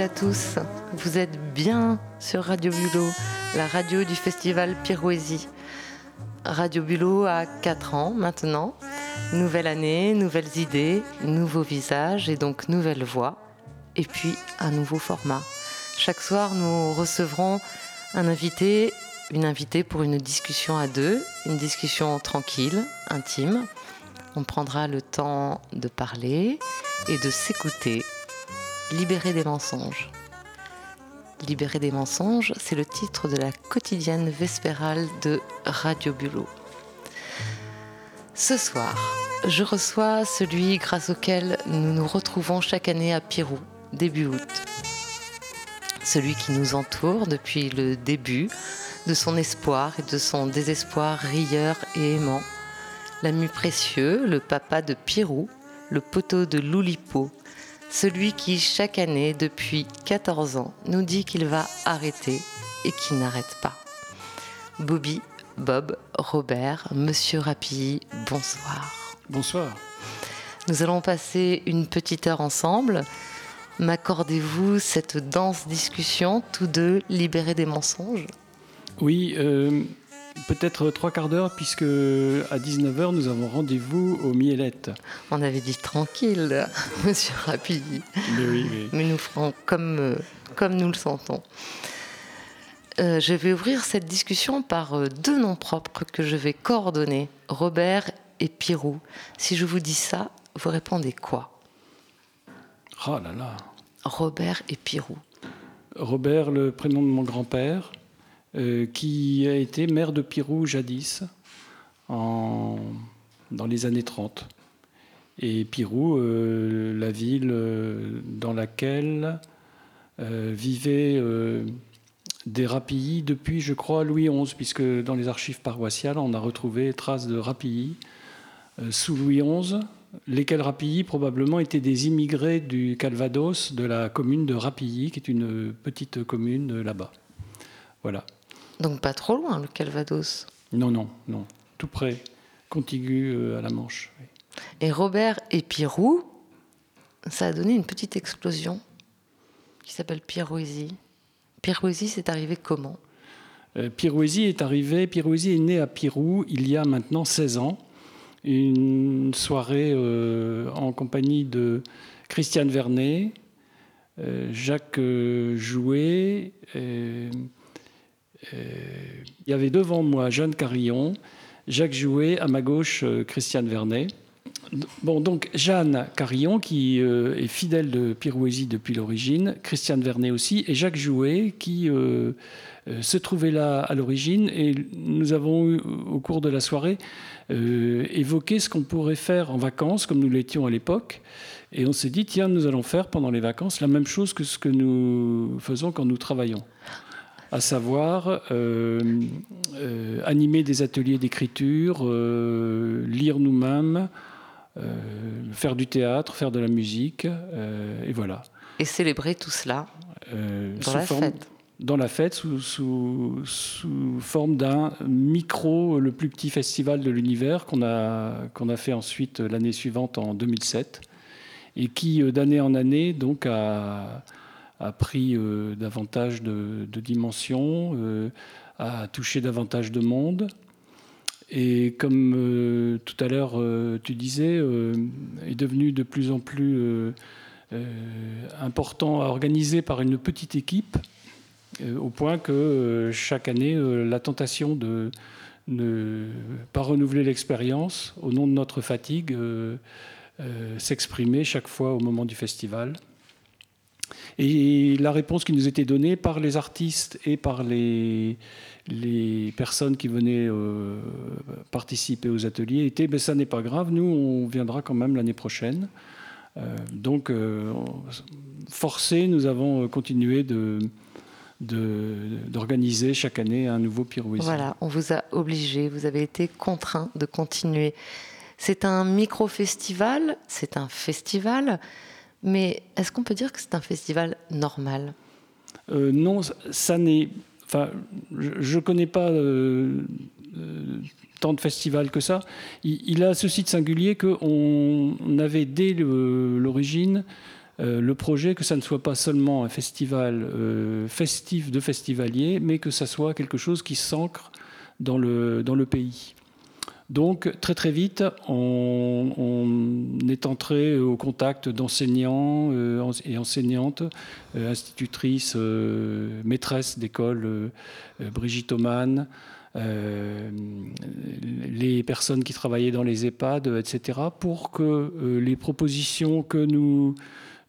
à tous. Vous êtes bien sur Radio Bulot, la radio du festival Pirouésie. Radio Bulot a 4 ans maintenant. Nouvelle année, nouvelles idées, nouveaux visages et donc nouvelles voix. Et puis un nouveau format. Chaque soir, nous recevrons un invité, une invitée pour une discussion à deux, une discussion tranquille, intime. On prendra le temps de parler et de s'écouter Libérer des mensonges. Libérer des mensonges, c'est le titre de la quotidienne vespérale de Radio Bulot. Ce soir, je reçois celui grâce auquel nous nous retrouvons chaque année à Pirou, début août. Celui qui nous entoure depuis le début de son espoir et de son désespoir rieur et aimant. L'ami précieux, le papa de Pirou, le poteau de Loulipo, celui qui, chaque année, depuis 14 ans, nous dit qu'il va arrêter et qui n'arrête pas. Bobby, Bob, Robert, Monsieur Rapilly, bonsoir. Bonsoir. Nous allons passer une petite heure ensemble. M'accordez-vous cette dense discussion, tous deux libérés des mensonges? Oui, euh, peut-être trois quarts d'heure, puisque à 19h, nous avons rendez-vous aux Mielettes. On avait dit tranquille, monsieur Rapilly. Mais oui, oui. Mais nous ferons comme, euh, comme nous le sentons. Euh, je vais ouvrir cette discussion par euh, deux noms propres que je vais coordonner, Robert et Pirou. Si je vous dis ça, vous répondez quoi? Oh là là. Robert et Pirou. Robert, le prénom de mon grand-père, euh, qui a été maire de Pirou jadis, dans les années 30. Et Pirou, euh, la ville euh, dans laquelle vivaient des rapillis depuis, je crois, Louis XI, puisque dans les archives paroissiales, on a retrouvé traces de rapillis sous Louis XI, lesquels rapillis probablement étaient des immigrés du Calvados, de la commune de Rapilly, qui est une petite commune là-bas. Voilà. Donc pas trop loin, le Calvados. Non, non, non. Tout près, contigu euh, à la Manche. oui. Et Robert et Pirou, ça a donné une petite explosion qui s'appelle Pirouésie. Pirouésie, c'est arrivé comment? Euh, Pirouésie est arrivé, Pirouésie est né à Pirou il y a maintenant 16 ans. Une soirée euh, en compagnie de Christiane Vernet, euh, Jacques Jouet. Euh, il y avait devant moi Jeanne Carillon, Jacques Jouet, à ma gauche euh, Christiane Vernet. Bon, donc Jeanne Carillon, qui euh, est fidèle de Pirouésie depuis l'origine, Christiane Vernet aussi, et Jacques Jouet, qui se trouvait là à l'origine. Et nous avons eu, au cours de la soirée, évoqué ce qu'on pourrait faire en vacances, comme nous l'étions à l'époque. Et on s'est dit, tiens, nous allons faire pendant les vacances la même chose que ce que nous faisons quand nous travaillons. À savoir euh, euh, animer des ateliers d'écriture, euh, lire nous-mêmes, faire du théâtre, faire de la musique, et voilà. Et célébrer tout cela dans la forme- fête. dans la fête sous, sous- sous forme d'un micro, le plus petit festival de l'univers qu'on a, qu'on a fait ensuite l'année suivante en 2007 et qui d'année en année donc a, a pris euh, davantage de, dimensions, euh, a touché davantage de monde. Et comme euh, tout à l'heure tu disais, est devenu de plus en plus important à organiser par une petite équipe, au point que chaque année, la tentation de ne pas renouveler l'expérience au nom de notre fatigue s'exprimait chaque fois au moment du festival. Et la réponse qui nous était donnée par les artistes et par les, personnes qui venaient euh, participer aux ateliers était ben, ça n'est pas grave, nous on viendra quand même l'année prochaine. Euh, donc, euh, forcés, nous avons euh, continué d'organiser chaque année un nouveau Pirouésie. Voilà, on vous a obligé, vous avez été contraint de continuer. C'est un micro-festival, c'est un festival, mais est-ce qu'on peut dire que c'est un festival normal? Euh, non, ça- n'est. Enfin, je ne connais pas euh, euh, tant de festivals que ça. Il, a ceci de singulier qu'on on avait dès l'origine le projet que ça ne soit pas seulement un festival festif de festivaliers, mais que ça soit quelque chose qui s'ancre dans le, dans le pays. Donc très très vite, on, est entré au contact d'enseignants euh, et enseignantes, euh, institutrices, euh, maîtresses d'école, Brigitte Oman, les personnes qui travaillaient dans les EHPAD, etc., pour que les propositions que nous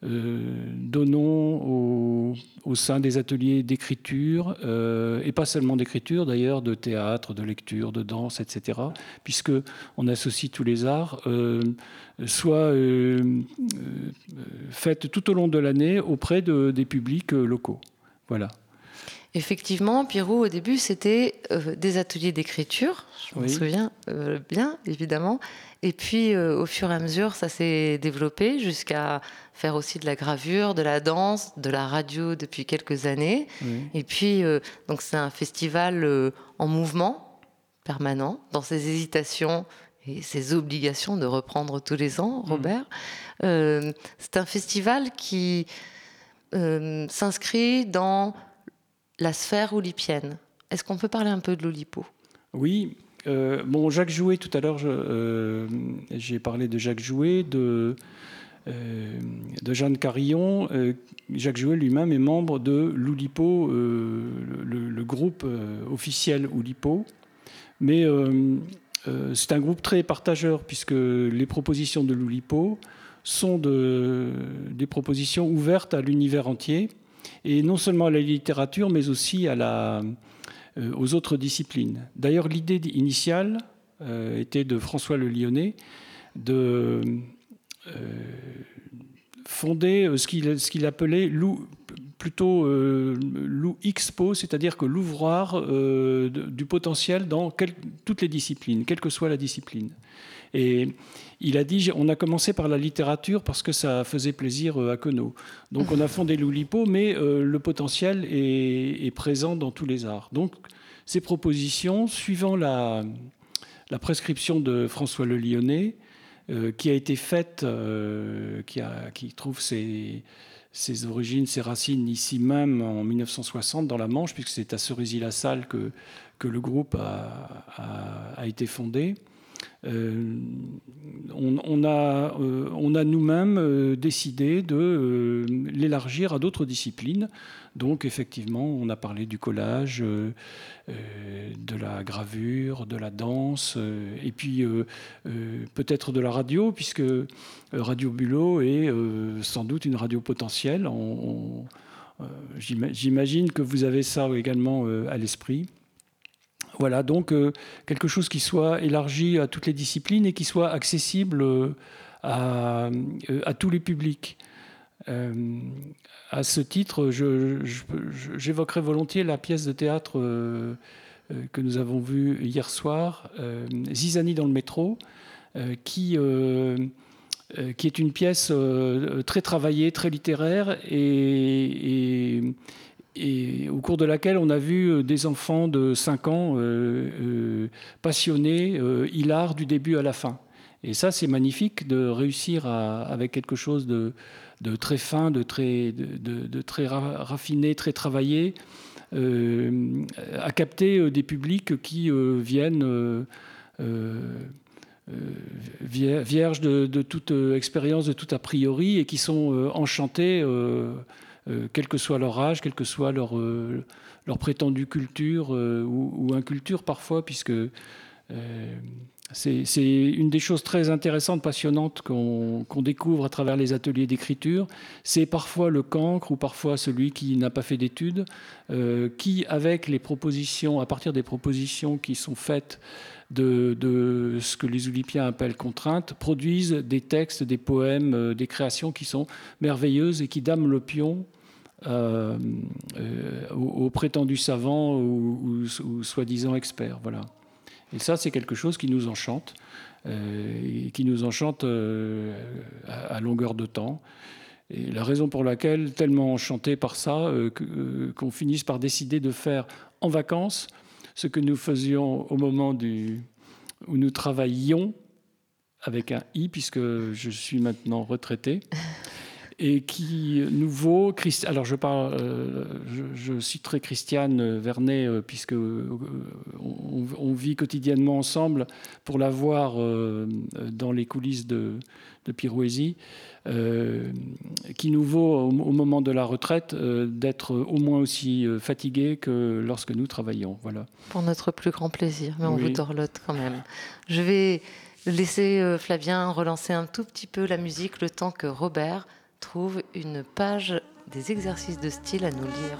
donnons au, sein des ateliers d'écriture, euh, et pas seulement d'écriture d'ailleurs, de théâtre, de lecture, de danse, etc., puisque on associe tous les arts, euh, soit faites tout au long de l'année auprès de, des publics locaux. Voilà. Effectivement, Pierrot, au début, c'était des ateliers d'écriture, je me souviens bien, évidemment. Et puis, au fur et à mesure, ça s'est développé jusqu'à faire aussi de la gravure, de la danse, de la radio depuis quelques années. Et puis, euh, donc c'est un festival euh, en mouvement permanent, dans ses hésitations et ses obligations de reprendre tous les ans, mm. Robert. Euh, c'est un festival qui s'inscrit dans la sphère oulipienne. Est-ce qu'on peut parler un peu de l'Oulipo Oui. bon, Jacques Jouet, tout à l'heure, j'ai parlé de Jacques Jouet, de euh, Jeanne Carillon, euh, Jacques Jouet lui-même est membre de l'Oulipo, euh, le, groupe officiel Oulipo. Mais c'est un groupe très partageur, puisque les propositions de l'Oulipo sont des propositions ouvertes à l'univers entier, et non seulement à la littérature, mais aussi aux autres disciplines. D'ailleurs, l'idée initiale était de François Le Lyonnais de euh, fondé euh, ce qu'il appelait plutôt euh, l'Expo, c'est-à-dire que l'ouvroir du potentiel dans toutes les disciplines, quelle que soit la discipline. Et il a dit, on a commencé par la littérature parce que ça faisait plaisir à Queneau. Donc on a fondé l'Oulipo, mais le potentiel est, présent dans tous les arts. Donc ces propositions, suivant la, prescription de François Le Lyonnais, euh, qui a été faite, euh, qui, trouve ses, origines, ses racines ici même en 1960 dans la Manche, puisque c'est à Cerisy-la-Salle que, le groupe a été fondé. Euh, on, a, euh, on, a, nous-mêmes euh, décidé de l'élargir à d'autres disciplines. Donc effectivement, on a parlé du collage, de la gravure, de la danse, et puis peut-être de la radio, puisque Radio Bulot est sans doute une radio potentielle. J'imagine que vous avez ça également à l'esprit. Voilà, donc euh, quelque chose qui soit élargi à toutes les disciplines et qui soit accessible euh, à, à, tous les publics. Euh, à ce titre, j'évoquerai volontiers la pièce de théâtre que nous avons vue hier soir, Zizani dans le métro, qui, est une pièce très travaillée, très littéraire et et au cours de laquelle on a vu euh, des enfants de 5 ans euh, euh, passionnés, hilar du début à la fin. Et ça, c'est magnifique de réussir avec quelque chose de, très fin, de très, de, très raffiné, très travaillé, à capter des publics qui viennent vierges de, toute expérience, de tout a priori, et qui sont enchantés euh, quel que soit leur âge, quelle que soit leur, euh, leur prétendue culture euh, ou, inculture parfois, puisque c'est une des choses très intéressantes, passionnantes qu'on découvre à travers les ateliers d'écriture. C'est parfois le cancre ou parfois celui qui n'a pas fait d'études, qui, avec les propositions, à partir des propositions qui sont faites de, de ce que les Oulipiens appellent contraintes, produisent des textes, des poèmes, des créations qui sont merveilleuses et qui dament le pion euh, euh, aux, prétendus savants ou, soi-disant experts. Voilà. Et ça, c'est quelque chose qui nous enchante, euh, et qui nous enchante à, longueur de temps. Et la raison pour laquelle, tellement enchanté par ça, qu'on finisse par décider de faire en vacances ce que nous faisions au moment du, où nous travaillions avec un i, puisque je suis maintenant retraité. Et qui nous vaut. Alors, je, parle, je, citerai Christiane Vernet, puisque on, vit quotidiennement ensemble pour la voir dans les coulisses de, de Pirouésie. Euh, qui nous vaut au, moment de la retraite euh, d'être au moins aussi euh, fatigué que lorsque nous travaillons. Voilà. Pour notre plus grand plaisir, mais on vous dorlote quand même. Je vais laisser Flavien relancer un tout petit peu la musique le temps que Robert trouve une page des exercices de style à nous lire.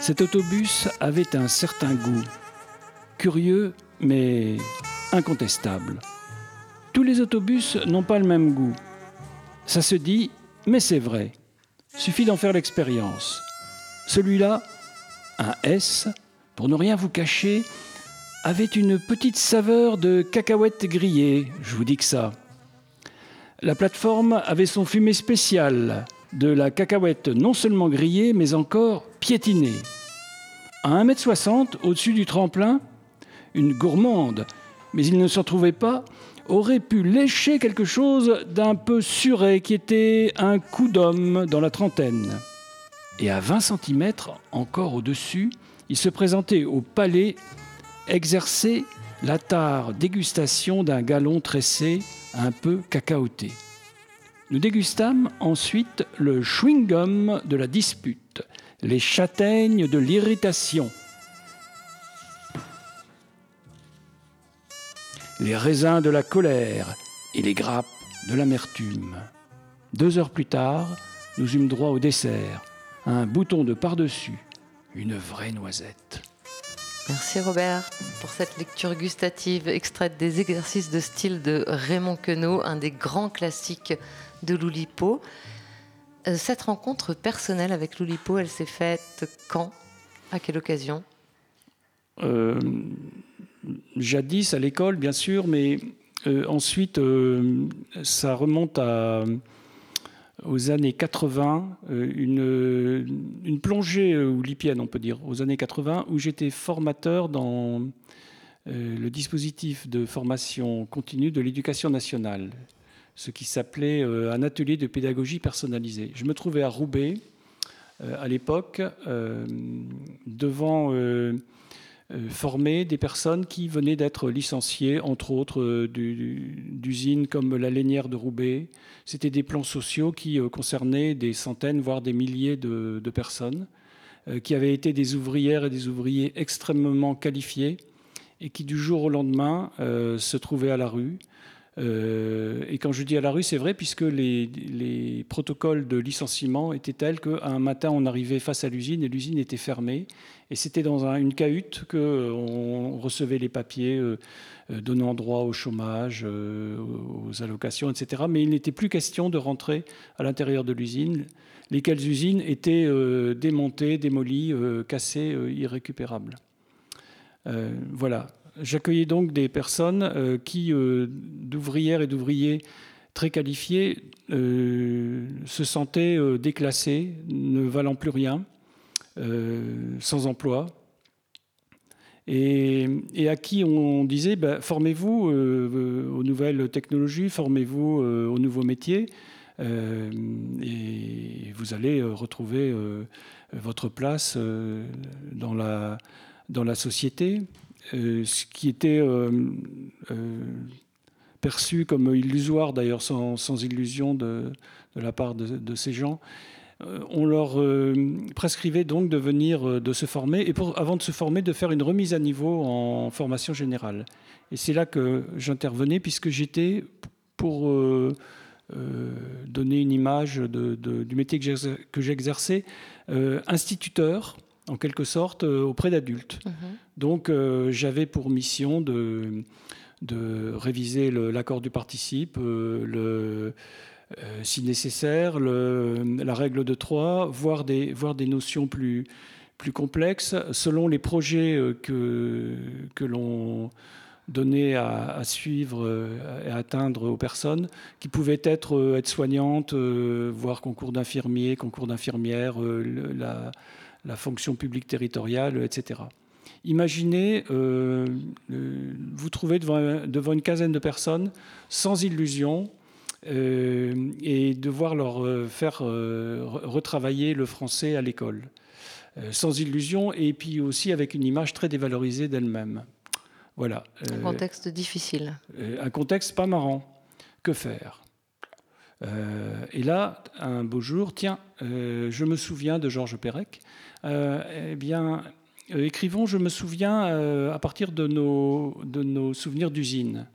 Cet autobus avait un certain goût, curieux mais incontestable. Tous les autobus n'ont pas le même goût. Ça se dit, mais c'est vrai. Suffit d'en faire l'expérience. Celui-là, un S, pour ne rien vous cacher, avait une petite saveur de cacahuètes grillées, je vous dis que ça. La plateforme avait son fumée spéciale, de la cacahuète non seulement grillée, mais encore piétinée. À 1m60, au-dessus du tremplin, une gourmande, mais il ne s'en trouvait pas, aurait pu lécher quelque chose d'un peu suré qui était un coup d'homme dans la trentaine. Et à 20 cm, encore au-dessus, il se présentait au palais exercer la tare dégustation d'un galon tressé un peu cacaoté. Nous dégustâmes ensuite le chewing-gum de la dispute, les châtaignes de l'irritation, les raisins de la colère et les grappes de l'amertume. Deux heures plus tard, nous eûmes droit au dessert, un bouton de par-dessus, une vraie noisette. Merci Robert pour cette lecture gustative extraite des exercices de style de Raymond Queneau, un des grands classiques de Loulipo. Euh, cette rencontre personnelle avec Loulipo, elle s'est faite quand? À quelle occasion? Euh, Jadis à l'école, bien sûr, mais euh, ensuite, ça remonte aux années 80, une, une, plongée oulipienne, on peut dire, aux années 80, où j'étais formateur dans le dispositif de formation continue de l'éducation nationale ce qui s'appelait euh, un atelier de pédagogie personnalisée. Je me trouvais à Roubaix euh, à l'époque euh, devant former des personnes qui venaient d'être licenciées, entre autres d'usines comme la Lainière de Roubaix. C'était des plans sociaux qui concernaient des centaines, voire des milliers de personnes, qui avaient été des ouvrières et des ouvriers extrêmement qualifiés et qui du jour au lendemain se trouvaient à la rue euh, et quand je dis à la rue, c'est vrai, puisque les, protocoles de licenciement étaient tels qu'un matin, on arrivait face à l'usine et l'usine était fermée. Et c'était dans une cahute qu'on recevait les papiers euh, euh, donnant droit au chômage, aux allocations, etc. Mais il n'était plus question de rentrer à l'intérieur de l'usine, lesquelles usines étaient démontées, démolies, cassées, irrécupérables. voilà. J'accueillais donc des personnes euh, qui, euh, d'ouvrières et d'ouvriers très qualifiés, euh, se sentaient déclassés, ne valant plus rien, sans emploi. et, à qui on disait ben, formez-vous aux nouvelles technologies, formez-vous aux nouveaux métiers, et vous allez retrouver votre place dans la, dans la société. Ce qui était perçu comme illusoire, d'ailleurs sans, illusion de, la part de, ces gens. Euh, on leur euh, prescrivait donc de venir, euh, de se former, et avant de se former, de faire une remise à niveau en formation générale. Et c'est là que j'intervenais, puisque j'étais pour donner une image du métier que j'exerçais, instituteur, en quelque sorte, auprès d'adultes. Mmh donc j'avais pour mission de de réviser l'accord du participe, euh, le, euh, si nécessaire, la règle de trois, voire des, voir des notions plus, plus complexes selon les projets euh, que, que l'on donnait à, suivre et à atteindre aux personnes, qui pouvaient être aides-soignantes, voire concours d'infirmiers, concours d'infirmières, la, la, fonction publique territoriale, etc. Imaginez euh, euh, vous trouvez devant, devant, une quinzaine de personnes sans illusion euh, et devoir leur faire retravailler le français à l'école. sans illusion et puis aussi avec une image très dévalorisée d'elle-même. Voilà. Un contexte difficile. un contexte pas marrant. Que faire? Et là, un beau jour, tiens, je me souviens de Georges Perec. eh bien, euh, écrivons, je me souviens, euh, à partir de nos souvenirs d'usine.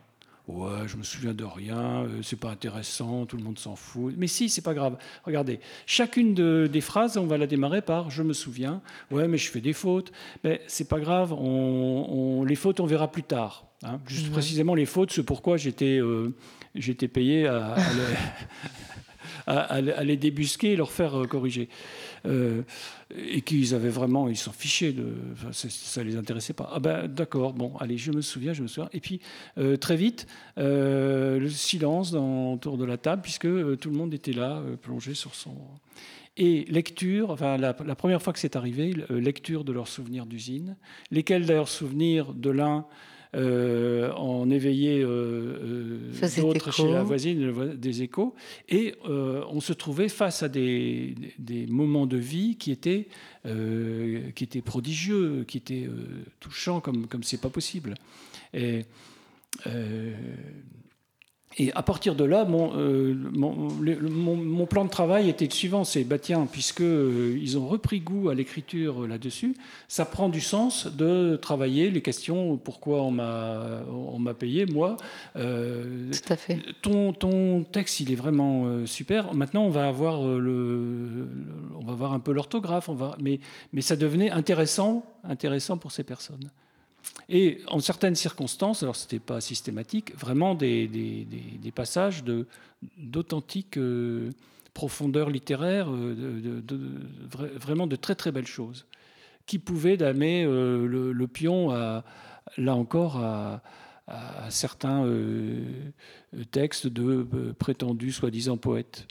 Ouais, je me souviens de rien, euh, c'est pas intéressant, tout le monde s'en fout. Mais si, c'est pas grave. Regardez, chacune des phrases, on va la démarrer par je me souviens. Ouais, mais je fais des fautes. Mais c'est pas grave, on, les fautes, on verra plus tard. Hein. Juste précisément les fautes, c'est pourquoi j'étais j'étais payé à, à, les, débusquer et leur faire corriger. Euh, et qu'ils avaient vraiment, ils s'en fichaient, ça les intéressait pas. Ah ben d'accord, bon, allez, je me souviens, je me souviens. Et puis euh, très vite, euh, le silence autour de la table, puisque tout le monde était là, plongé sur son. Et lecture, enfin la première fois que c'est arrivé, lecture de leurs souvenirs d'usine, lesquels d'ailleurs souvenirs de l'un euh, en éveillé euh, euh, d'autres chez la voisine, des échos. Et on se trouvait face à des, moments de vie qui étaient, qui étaient prodigieux, qui étaient touchants comme comme c'est pas possible. Et et à partir de là, mon, euh, mon, plan de travail était le suivant c'est, bah tiens, puisqu'ils euh, ont repris goût à l'écriture là-dessus, ça prend du sens de travailler les questions, pourquoi on m'a, on m'a payé, moi. Euh, Tout à fait. Ton, ton texte, il est vraiment super. Maintenant, on va avoir, le, on va voir un peu l'orthographe, on va, mais, mais ça devenait intéressant, intéressant pour ces personnes. Et en certaines circonstances, alors ce n'était pas systématique, vraiment des, des, passages d'authentique euh, profondeur littéraire, euh, de, vraiment de très très belles choses, qui pouvaient damer euh, le, pion, à, là encore, à, certains textes de prétendus soi-disant poètes.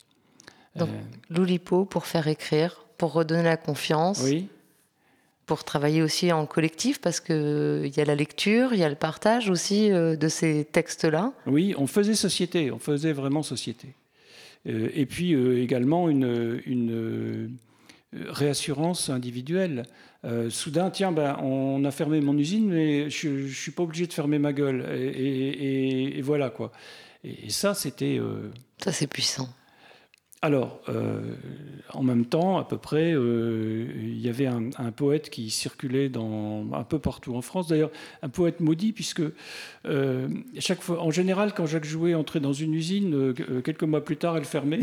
Donc, l'Oulipo pour faire écrire, pour redonner la confiance. Oui pour travailler aussi en collectif parce qu'il euh, y a la lecture, il y a le partage aussi euh, de ces textes-là. Oui, on faisait société, on faisait vraiment société. Euh, et puis également une, une réassurance individuelle. soudain, tiens, ben, on a fermé mon usine, mais je ne suis pas obligé de fermer ma gueule. Et, voilà quoi. Et, ça, c'était... Ça, c'est puissant. Alors, euh, en même temps, à peu près, euh, il y avait un, poète qui circulait un peu partout en France. D'ailleurs, un poète maudit, puisque euh, chaque fois, en général, quand Jacques Jouet entrait dans une usine, quelques mois plus tard, elle fermait.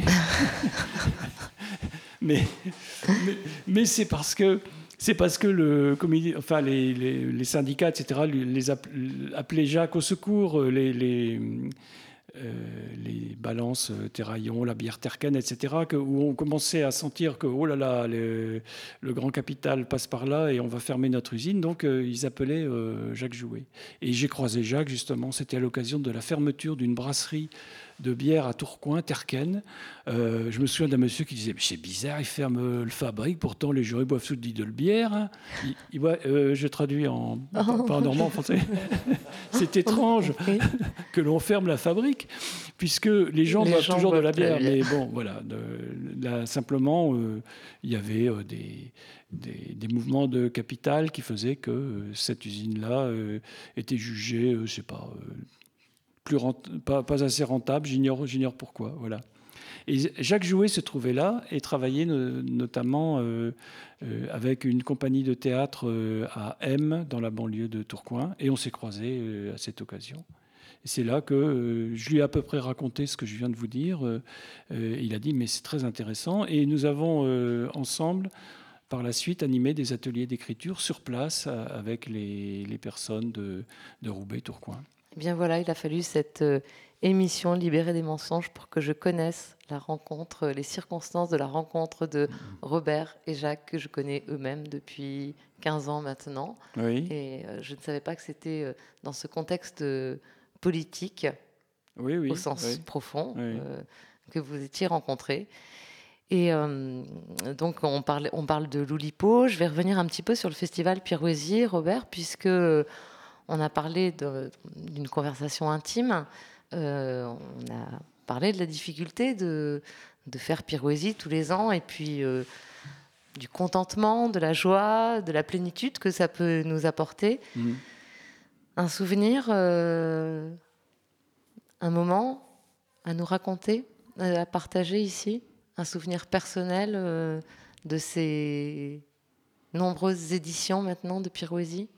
mais, c'est parce que c'est parce enfin les, syndicats, etc., les appelaient Jacques au secours, les balances euh, Terraillon, la bière Terken, etc., où on commençait à sentir que, oh là là, le, grand capital passe par là et on va fermer notre usine. Donc, euh, ils appelaient Jacques Jouet. Et j'ai croisé Jacques, justement, c'était à l'occasion de la fermeture d'une brasserie de bière à Tourcoing, Terken. Euh, je me souviens d'un monsieur qui disait C'est bizarre, il ferme le fabrique, pourtant les jurys boivent sous de bière. Hein. Euh, je traduis en, pas en normand, en français. C'est étrange que l'on ferme la fabrique, puisque les gens boivent toujours de la bière. Mais bon, voilà. là, simplement, euh, il y avait des, des, mouvements de capital qui faisaient que cette usine-là était jugée, je sais pas plus pas, assez rentable, j'ignore, pourquoi. Voilà. Et Jacques Jouet se trouvait là et travaillait notamment euh, euh, avec une compagnie de théâtre euh, à M, dans la banlieue de Tourcoing, et on s'est croisés à cette occasion. C'est là que je lui ai à peu près raconté ce que je viens de vous dire. il a dit, mais c'est très intéressant. Et nous avons ensemble, par la suite, animé des ateliers d'écriture sur place avec les, personnes de Roubaix-Tourcoing. Eh bien voilà, il a fallu cette euh, émission Libérer des mensonges pour que je connaisse la rencontre, les circonstances de la rencontre de Robert et Jacques, que je connais eux-mêmes depuis 15 ans maintenant. Et euh, je ne savais pas que c'était euh, dans ce contexte politique, au sens profond, que vous étiez rencontrés. Et donc, on parle, on parle de l'Oulipo. Je vais revenir un petit peu sur le festival Pirouésie, Robert, puisque on a parlé d'une conversation intime. Euh, on a parlé de la difficulté de, faire Pirouésie tous les ans et puis euh, du contentement, de la joie, de la plénitude que ça peut nous apporter. Mhm. Un souvenir, euh, un moment à nous raconter, à partager ici, un souvenir personnel de ces nombreuses éditions maintenant de Pirouésie?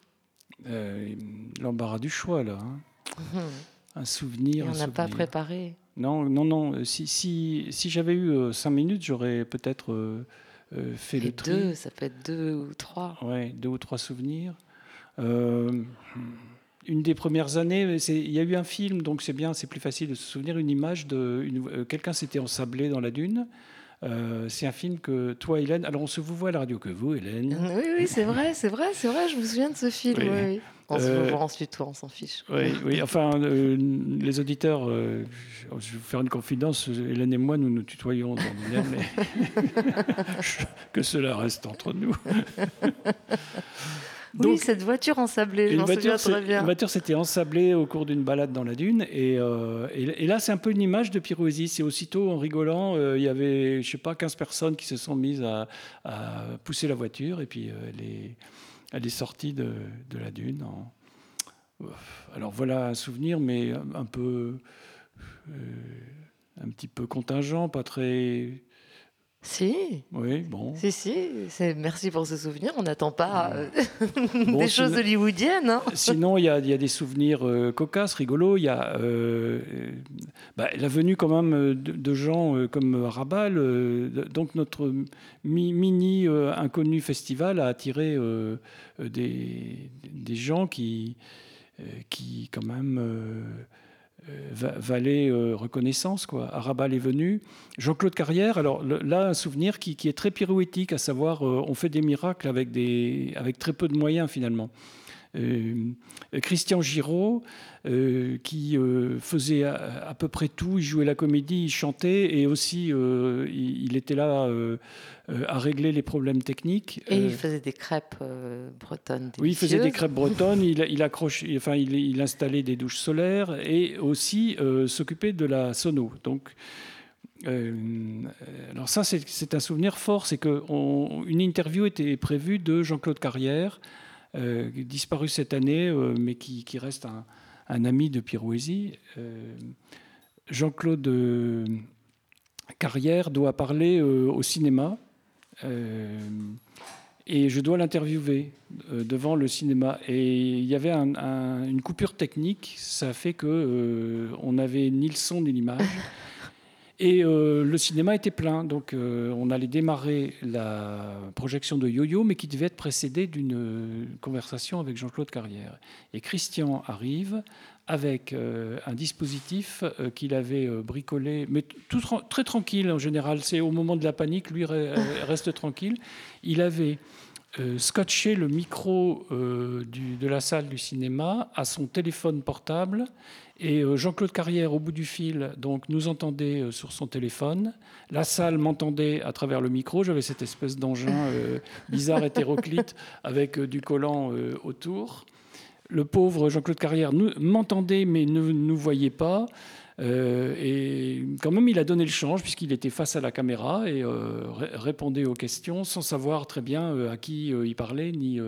Euh, l'embarras du choix, là. Hein. Un souvenir. on n'a pas préparé. Non, non, non. Si, si, si j'avais eu euh, cinq minutes, j'aurais peut-être euh, fait le tri. Deux, ça peut être deux ou trois. Ouais, deux ou trois souvenirs. une des premières années, il y a eu un film, donc c'est bien, c'est plus facile de se souvenir. Une image de quelqu'un s'était ensablé dans la dune. Euh, c'est un film que toi, Hélène. Alors, on se vous voit à la radio que vous, Hélène. Oui, oui, c'est vrai, c'est vrai, c'est vrai. Je me souviens de ce film. Oui. On se euh, voit ensuite, toi, on s'en fiche. Oui, oui. Enfin, euh, les auditeurs, je vais vous faire une confidence. Hélène et moi, nous nous tutoyons dans mais que cela reste entre nous. oui, cette voiture ensablée, j'en souviens très bien. Une voiture s'était ensablée au cours d'une balade dans la dune. Et, euh, et, là, c'est un peu une image de Pirouésie. C'est aussitôt, en rigolant, euh, il y avait, je sais pas, 15 personnes qui se sont mises à, pousser la voiture. Et puis, euh, elle, est, elle, est, sortie de, de la dune. Alors voilà un souvenir, mais un peu... un petit peu contingent, pas très si. Oui, bon. Si, si. Merci pour ce souvenir. On n'attend pas euh, des choses hollywoodiennes. Hein. Sinon, il y, a, des souvenirs euh, cocasses, rigolos. Il y a euh, bah, la venue quand même de, gens comme Rabal. donc notre mini inconnu festival a attiré des, des, gens qui, qui quand même euh, valait euh, reconnaissance. Quoi. Arabal est venu. Jean-Claude Carrière, alors là, un souvenir qui, est très pirouétique, à savoir, euh, on fait des miracles avec, des, avec très peu de moyens finalement. Christian Giraud, qui faisait à, peu près tout, il jouait la comédie, il chantait, et aussi il, était là à régler les problèmes techniques. Et il faisait des crêpes bretonnes. Oui, il faisait des crêpes bretonnes, il, il, accroche, enfin, il, il, installait des douches solaires, et aussi s'occupait de la sono. Donc, alors ça, c'est un souvenir fort, c'est qu'une interview était prévue de Jean-Claude Carrière, euh, disparu cette année, euh, mais qui, reste un, ami de Pirouésie. Euh, Jean-Claude Carrière doit parler au cinéma. et je dois l'interviewer devant le cinéma. Et il y avait une coupure technique. Ça fait que on n'avait ni le son ni l'image. Et euh, le cinéma était plein, donc euh, on allait démarrer la projection de Yo-Yo, mais qui devait être précédée d'une euh, conversation avec Jean-Claude Carrière. Et Christian arrive avec un dispositif qu'il avait bricolé, mais très tranquille en général. C'est au moment de la panique, lui reste tranquille. Il avait scotché le micro de la salle du cinéma à son téléphone portable et euh, Jean-Claude Carrière, au bout du fil, donc, nous entendait euh, sur son téléphone. La salle m'entendait à travers le micro. J'avais cette espèce d'engin euh, bizarre hétéroclite avec du collant autour. Le pauvre Jean-Claude Carrière m'entendait mais ne nous voyait pas. Et quand même, il a donné le change puisqu'il était face à la caméra et répondait aux questions sans savoir très bien à qui il parlait ni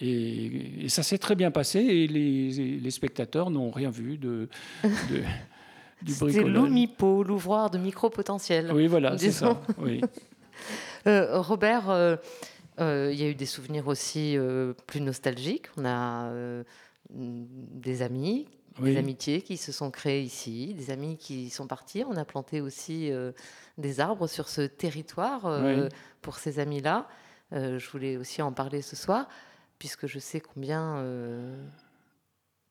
et, ça s'est très bien passé et les, spectateurs n'ont rien vu de, du bricolage. C'est l'OMIPO, l'ouvroir de micro-potentiel. Oui, voilà, c'est ça. Oui. Euh, Robert, euh, euh, il y a eu des souvenirs aussi plus nostalgiques. On a des amis, des amitiés qui se sont créées ici, des amis qui sont partis. On a planté aussi des arbres sur ce territoire pour ces amis-là. je voulais aussi en parler ce soir puisque je sais combien euh,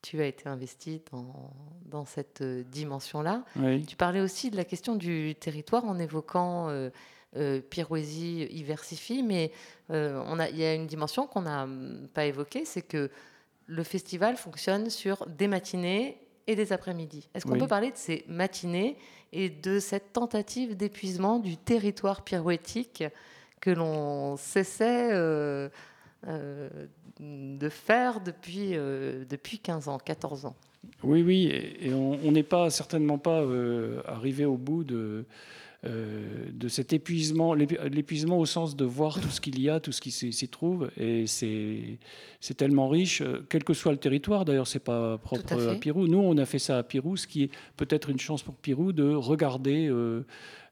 tu as été investi dans, dans cette euh, dimension-là. Tu parlais aussi de la question du territoire en évoquant euh, euh Pirouésie, Iversifie, mais il y a une dimension qu'on n'a pas évoquée, c'est que le festival fonctionne sur des matinées et des après-midi. Est-ce qu'on peut parler de ces matinées et de cette tentative d'épuisement du territoire pirouétique que l'on cessait euh, de faire depuis, euh, depuis 15 ans, 14 ans? Oui, oui, et on n'est pas certainement pas euh, arrivé au bout de, de cet épuisement, l'épuisement au sens de voir tout ce qu'il y a, tout ce qui s'y trouve, et c'est tellement riche, quel que soit le territoire. D'ailleurs, c'est pas propre à, à, Pirou. Nous, on a fait ça à Pirou, ce qui est peut-être une chance pour Pirou de regarder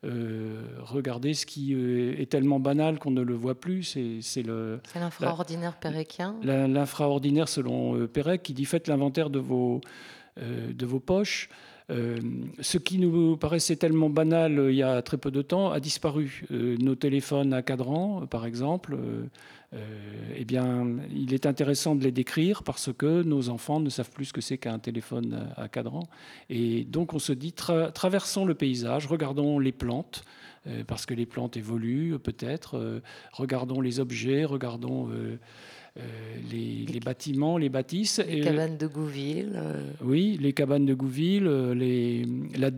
euh, regardez ce qui euh, est tellement banal qu'on ne le voit plus. C'est l'infraordinaire péréquien L'infraordinaire selon euh, Pérec, qui dit faites l'inventaire de vos, de vos poches. Ce qui nous paraissait tellement banal il y a très peu de temps a disparu. nos téléphones à cadran, par exemple, eh bien, il est intéressant de les décrire parce que nos enfants ne savent plus ce que c'est qu'un téléphone à cadran. Et donc, on se dit, traversons le paysage, regardons les plantes, euh, parce que les plantes évoluent peut-être, euh, regardons les objets, regardons euh, euh, les, bâtiments, les bâtisses. Les cabanes de Gouville. Euh. Oui, les cabanes de Gouville, euh, les, la,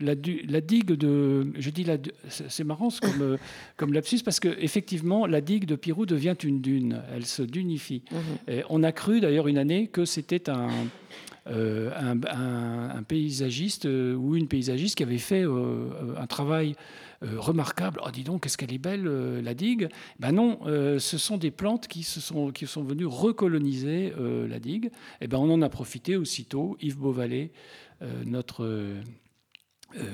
la, la, digue de. Je dis la. C'est marrant comme, comme lapsus parce qu'effectivement, la digue de Pirou devient une dune. Elle se dunifie. Mhm. on a cru d'ailleurs une année que c'était un. un, un, paysagiste ou une paysagiste qui avait fait un travail euh, remarquable. Oh, dis donc, qu'est-ce qu'elle est belle, euh, la digue Ben non, euh, ce sont des plantes qui, se sont, qui sont venues recoloniser la digue. Et eh ben on en a profité aussitôt. Yves Beauvalet, notre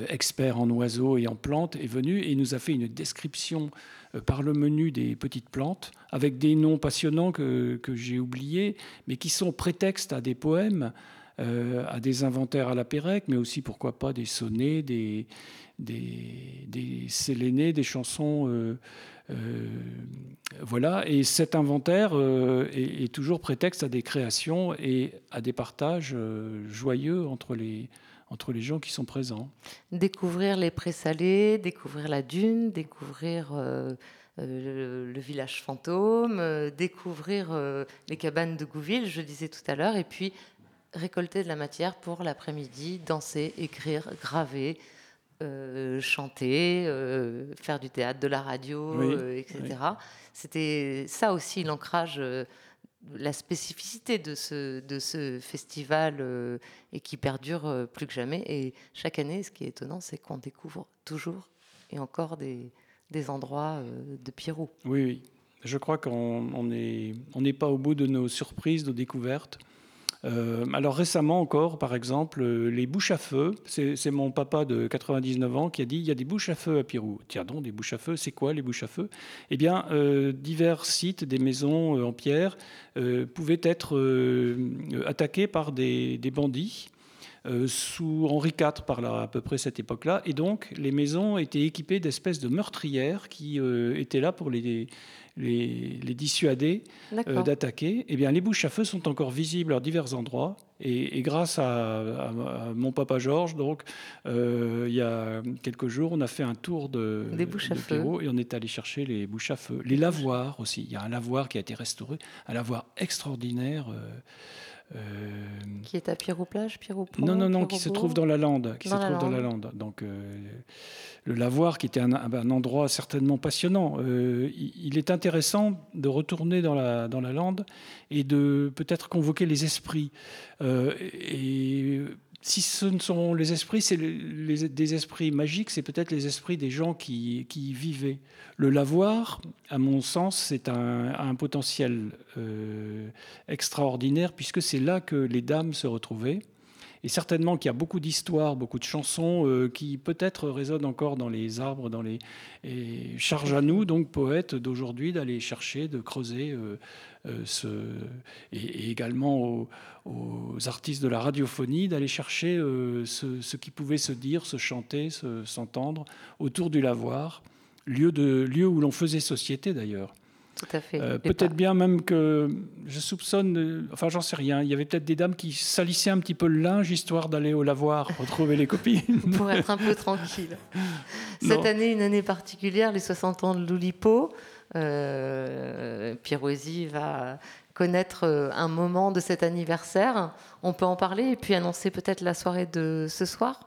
expert en oiseaux et en plantes, est venu et nous a fait une description par le menu des petites plantes, avec des noms passionnants que, que j'ai oubliés, mais qui sont prétextes à des poèmes. À des inventaires à la Pérec, mais aussi pourquoi pas des sonnets, des, des, des sélénés, des chansons. Euh, euh, voilà, et cet inventaire euh, est, toujours prétexte à des créations et à des partages joyeux entre les, entre les gens qui sont présents. Découvrir les présalés, découvrir la dune, découvrir le, village fantôme, découvrir les cabanes de Gouville, je disais tout à l'heure, et puis récolter de la matière pour l'après-midi, danser, écrire, graver, euh, chanter, euh, faire du théâtre, de la radio, euh, etc. C'était ça aussi l'ancrage, la spécificité de ce, de ce festival et qui perdure plus que jamais. Et chaque année, ce qui est étonnant, c'est qu'on découvre toujours et encore des, des endroits de Pierrot. Oui, oui. Je crois qu'on n'est on pas au bout de nos surprises, de découvertes. Euh, alors récemment encore, par exemple, euh, les bouches à feu, c'est mon papa de 99 ans qui a dit il y a des bouches à feu à Pirou. Tiens donc, des bouches à feu, c'est quoi les bouches à feu? Eh bien, euh, divers sites, des maisons en pierre, pouvaient être attaqués par des, bandits. Sous Henri IV par là, à peu près cette époque-là. Et donc, les maisons étaient équipées d'espèces de meurtrières qui étaient là pour les, les, dissuader euh, d'attaquer, eh bien, les bouches à feu sont encore visibles à divers endroits. Et, grâce à, mon papa Georges, donc, euh, il y a quelques jours, on a fait un tour de, des bouches à feu. et on est allé chercher les bouches à feu. Les lavoirs aussi. Il y a un lavoir qui a été restauré, un lavoir extraordinaire. Euh, euh, qui est à Pierre-au-Plage, Non, non, non, qui se trouve dans la lande, qui se trouve dans la lande. Donc euh, le lavoir, qui était un, endroit certainement passionnant. Euh, il, est intéressant de retourner dans la dans la lande et de peut-être convoquer les esprits et si ce ne sont les esprits, c'est des esprits magiques, c'est peut-être les esprits des gens qui, y vivaient. Le lavoir, à mon sens, c'est un, potentiel euh, extraordinaire, puisque c'est là que les dames se retrouvaient. Et certainement qu'il y a beaucoup d'histoires, beaucoup de chansons euh, qui peut-être résonnent encore dans les arbres, dans les et charge à nous, donc poètes d'aujourd'hui, d'aller chercher, de creuser euh, euh, et, également aux, artistes de la radiophonie d'aller chercher ce, ce, qui pouvait se dire, se chanter, s'entendre autour du lavoir, lieu de lieu où l'on faisait société d'ailleurs. Tout à fait. Euh, peut-être bien même que je soupçonne, euh, enfin j'en sais rien, il y avait peut-être des dames qui salissaient un petit peu le linge histoire d'aller au lavoir retrouver les copines. Pour être un peu tranquille. Cette année, une année particulière, les 60 ans de l'Oulipo. Euh, Piroisi va connaître euh, un moment de cet anniversaire. On peut en parler et puis annoncer peut-être la soirée de ce soir,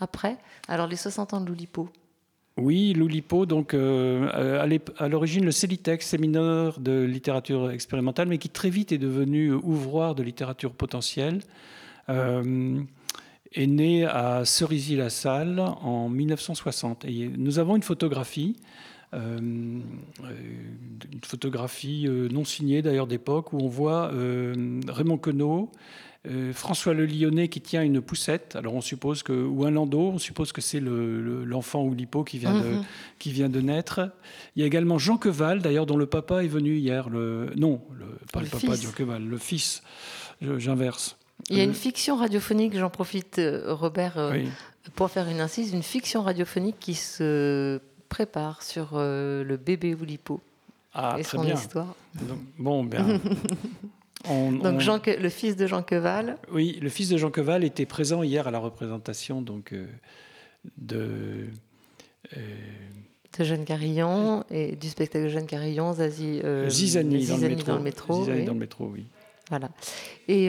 après. Alors les 60 ans de l'Oulipo. Oui, l'Oulipo, donc euh, à l'origine le CELITEX, séminaire de littérature expérimentale, mais qui très vite est devenu ouvroir de littérature potentielle, euh, est né à Cerisy-la-Salle en 1960. Et nous avons une photographie, euh, une photographie non signée d'ailleurs d'époque, où on voit Raymond Queneau euh, François Le Lyonnais qui tient une poussette, alors on suppose que, ou un landau, on suppose que c'est l'enfant ou l'hippo qui, vient de, mhm. qui vient de naître. Il y a également Jean Queval, d'ailleurs, dont le papa est venu hier. Le, non, le, pas le, papa de Jean Queval, le fils, j'inverse. Il y a une fiction radiophonique, j'en profite, euh, Robert, euh, pour faire une incise, une fiction radiophonique qui se prépare sur le bébé Oulipo ah, et très son bien. histoire. bon, bien. donc Jean le fils de Jean Queval. Oui, le fils de Jean Queval était présent hier à la représentation donc euh, de. Euh, de Jeanne Carillon et du spectacle de Jeanne Carillon, Zazie, euh, Zizani, dans, le métro. dans le métro. Zizani dans le métro, oui. Voilà. Et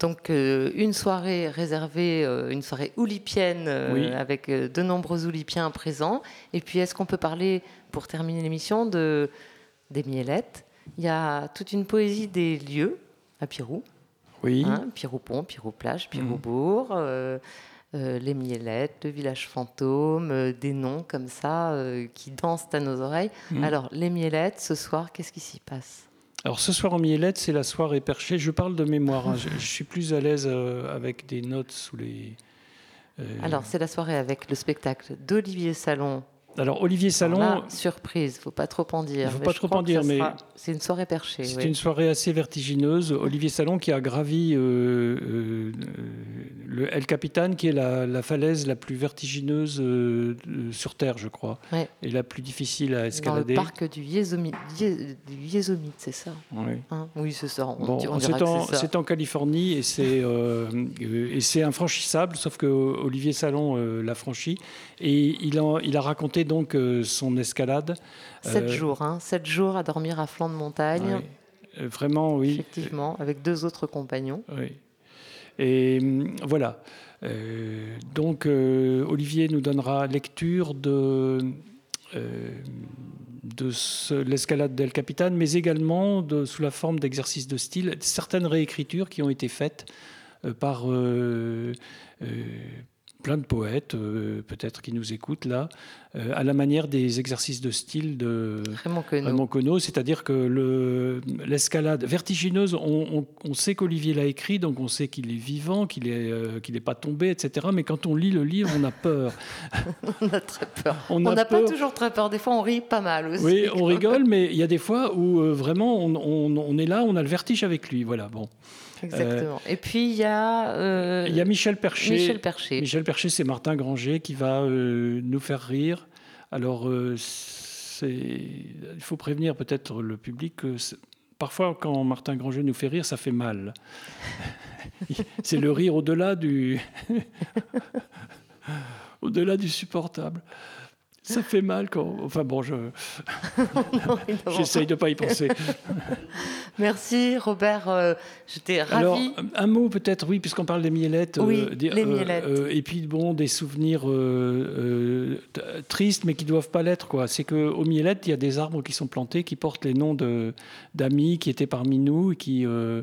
donc une soirée réservée, une soirée oulipienne avec de nombreux oulipiens présents. Et puis est-ce qu'on peut parler, pour terminer l'émission, de des mielettes il y a toute une poésie des lieux à Pirou. Oui. Hein, Pirou-Pont, Pirou-Plage, Pirou-Bourg, euh, euh, les Mielettes, le village fantôme, euh, des noms comme ça qui dansent à nos oreilles. Mm. Alors, les Mielettes, ce soir, qu'est-ce qui s'y passe? Alors ce soir en Mielettes, c'est la soirée perchée. Je parle de mémoire. Hein. je, suis plus à l'aise avec des notes sous les. Alors c'est la soirée avec le spectacle d'Olivier Salon alors Olivier Salon. surprise, surprise, faut pas trop en dire. Il faut pas trop en dire, mais c'est une soirée perchée. C'est une soirée assez vertigineuse. Olivier Salon qui a gravi euh, euh, le El Capitan, qui est la, falaise la plus vertigineuse euh, sur Terre, je crois, et la plus difficile à escalader. Dans le parc du Yézomite, c'est ça? Oui, hein? Oui c'est ça. c'est en, Californie et c'est et c'est infranchissable, sauf que Olivier Salon l'a franchi et il, il a raconté donc euh, son escalade. Sept euh, jours, hein, sept jours à dormir à flanc de montagne. Euh, vraiment, oui. Effectivement, avec deux autres compagnons. Oui. Et hum, voilà. donc, Olivier nous donnera lecture de, de l'escalade d'El Capitan, mais également de, sous la forme d'exercices de style, certaines réécritures qui ont été faites par plein de poètes, euh, peut-être qui nous écoutent là, euh, à la manière des exercices de style de Raymond Queneau. c'est-à-dire que l'escalade vertigineuse, on, sait qu'Olivier l'a écrit, donc on sait qu'il est vivant, qu'il n'est euh, pas tombé, etc. Mais quand on lit le livre, on a peur. on a très peur. On n'a pas toujours très peur. Des fois, on rit pas mal aussi. Oui, on rigole, mais il y a des fois où vraiment on, on, est là, on a le vertige avec lui. Voilà, bon. Exactement. Et puis il y a. Euh, il y a Michel Percher. Michel Percher. Michel Percher, c'est Martin Granger qui va euh, nous faire rire. Alors, euh, il faut prévenir peut-être le public que parfois, quand Martin Granger nous fait rire, ça fait mal. c'est le rire au-delà du. au-delà du supportable. Ça fait mal quand. Enfin bon, je. J'essaye de ne pas y penser. Merci Robert, euh, j'étais ravie. Alors, un mot peut-être, oui, puisqu'on parle des mielettes. Oui, euh, les mielettes. Euh, et puis, bon, des souvenirs tristes, mais qui ne doivent pas l'être. quoi. C'est qu'aux mielettes, il y a des arbres qui sont plantés, qui portent les noms d'amis qui étaient parmi nous, qui euh,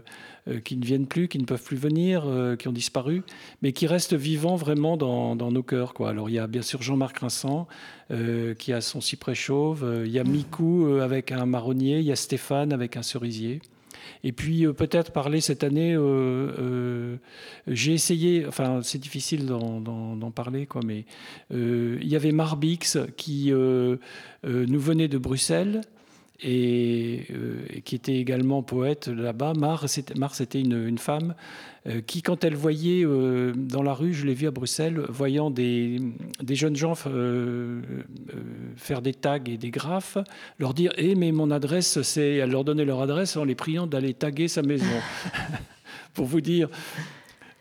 qui ne viennent plus, qui ne peuvent plus venir, euh, qui ont disparu, mais qui restent vivants vraiment dans, nos cœurs. Quoi. Alors il y a bien sûr Jean-Marc Rinsan euh, qui a son cyprès chauve, il y a Mikou avec un marronnier, il y a Stéphane avec un cerisier. Et puis peut-être parler cette année, j'ai essayé, enfin c'est difficile d'en parler, quoi, mais il y avait Marbix qui nous venait de Bruxelles et, euh, qui était également poète là-bas. Mar, c'était une, femme euh, qui, quand elle voyait euh, dans la rue, je l'ai vu à Bruxelles, voyant des, des jeunes gens faire des tags et des graphes, leur dire Eh, mais mon adresse, c'est. Elle leur donnait leur adresse en les priant d'aller taguer sa maison. Pour vous dire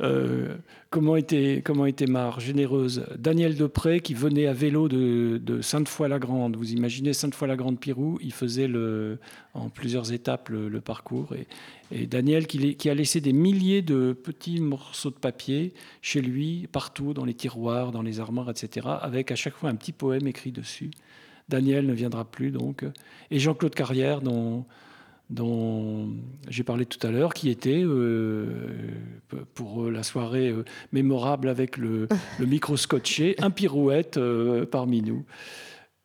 euh, comment était, comment était Mar, généreuse. Daniel Depré, qui venait à vélo de, Sainte-Foy-la-Grande. Vous imaginez Sainte-Foy-la-Grande-Pirou, il faisait en plusieurs étapes le, parcours. Et, Daniel, qui, a laissé des milliers de petits morceaux de papier chez lui, partout, dans les tiroirs, dans les armoires, etc., avec à chaque fois un petit poème écrit dessus. Daniel ne viendra plus, donc. Et Jean-Claude Carrière, dont dont j'ai parlé tout à l'heure, qui était, euh, pour la soirée euh, mémorable avec le, micro scotché, un pirouette euh, parmi nous.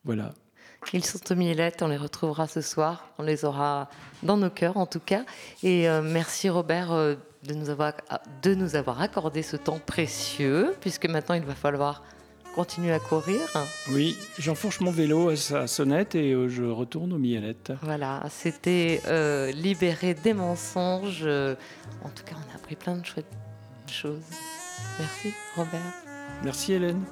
Voilà. Ils sont aux mielettes, on les retrouvera ce soir, on les aura dans nos cœurs en tout cas. Et merci Robert de nous, avoir, de nous avoir accordé ce temps précieux, puisque maintenant il va falloir continue à courir. Oui, j'enfourche mon vélo à sa sonnette et euh, je retourne aux mielettes. Voilà, c'était euh, libérer des mensonges. Euh, en tout cas, on a appris plein de chouettes choses. Merci, Robert. Merci, Hélène.